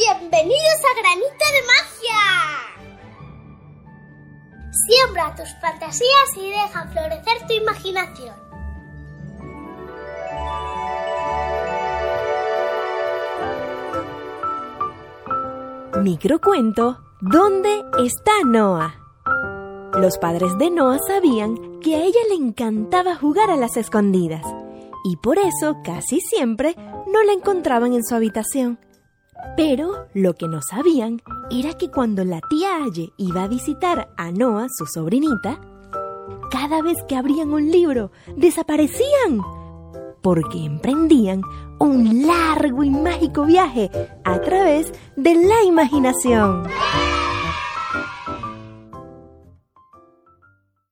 Bienvenidos a Granito de Magia. Siembra tus fantasías y deja florecer tu imaginación. Microcuento ¿Dónde está Noah? Los padres de Noah sabían que a ella le encantaba jugar a las escondidas y por eso casi siempre no la encontraban en su habitación. Pero lo que no sabían era que cuando la tía Aye iba a visitar a Noah, su sobrinita, cada vez que abrían un libro, desaparecían, porque emprendían un largo y mágico viaje a través de la imaginación.